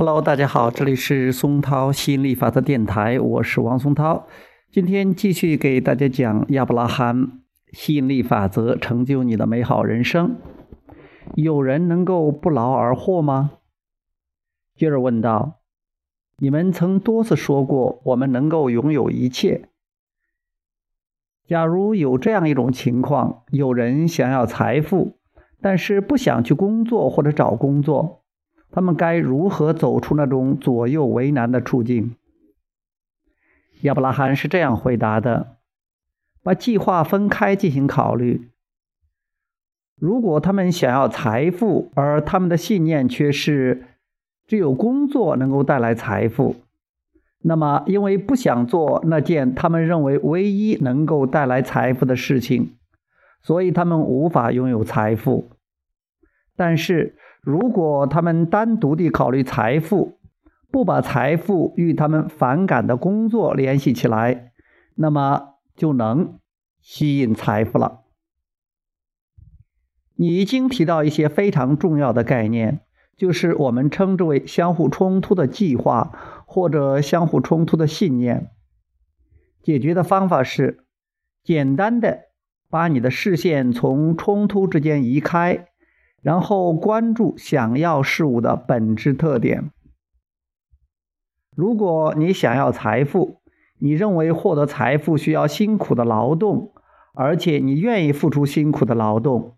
Hello，大家好，这里是松涛吸引力法则电台，我是王松涛。今天继续给大家讲亚伯拉罕吸引力法则，成就你的美好人生。有人能够不劳而获吗？接着问道：“你们曾多次说过，我们能够拥有一切。假如有这样一种情况，有人想要财富，但是不想去工作或者找工作。”他们该如何走出那种左右为难的处境？亚伯拉罕是这样回答的：“把计划分开进行考虑。如果他们想要财富，而他们的信念却是只有工作能够带来财富，那么因为不想做那件他们认为唯一能够带来财富的事情，所以他们无法拥有财富。但是。”如果他们单独地考虑财富，不把财富与他们反感的工作联系起来，那么就能吸引财富了。你已经提到一些非常重要的概念，就是我们称之为相互冲突的计划或者相互冲突的信念。解决的方法是简单的把你的视线从冲突之间移开。然后关注想要事物的本质特点。如果你想要财富，你认为获得财富需要辛苦的劳动，而且你愿意付出辛苦的劳动，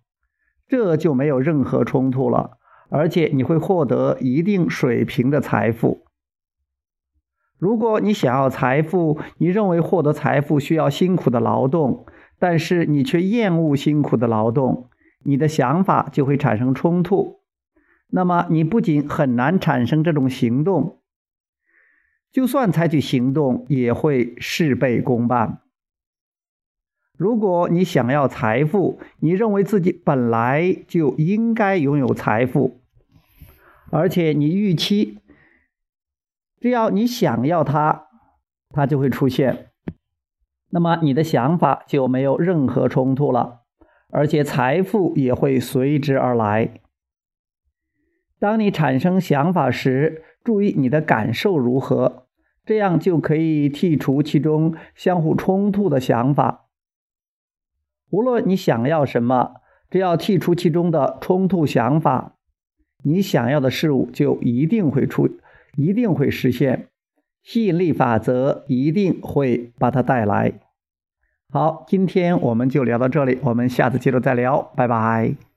这就没有任何冲突了，而且你会获得一定水平的财富。如果你想要财富，你认为获得财富需要辛苦的劳动，但是你却厌恶辛苦的劳动。你的想法就会产生冲突，那么你不仅很难产生这种行动，就算采取行动也会事倍功半。如果你想要财富，你认为自己本来就应该拥有财富，而且你预期只要你想要它，它就会出现，那么你的想法就没有任何冲突了。而且财富也会随之而来。当你产生想法时，注意你的感受如何，这样就可以剔除其中相互冲突的想法。无论你想要什么，只要剔除其中的冲突想法，你想要的事物就一定会出，一定会实现。吸引力法则一定会把它带来。好，今天我们就聊到这里，我们下次接着再聊，拜拜。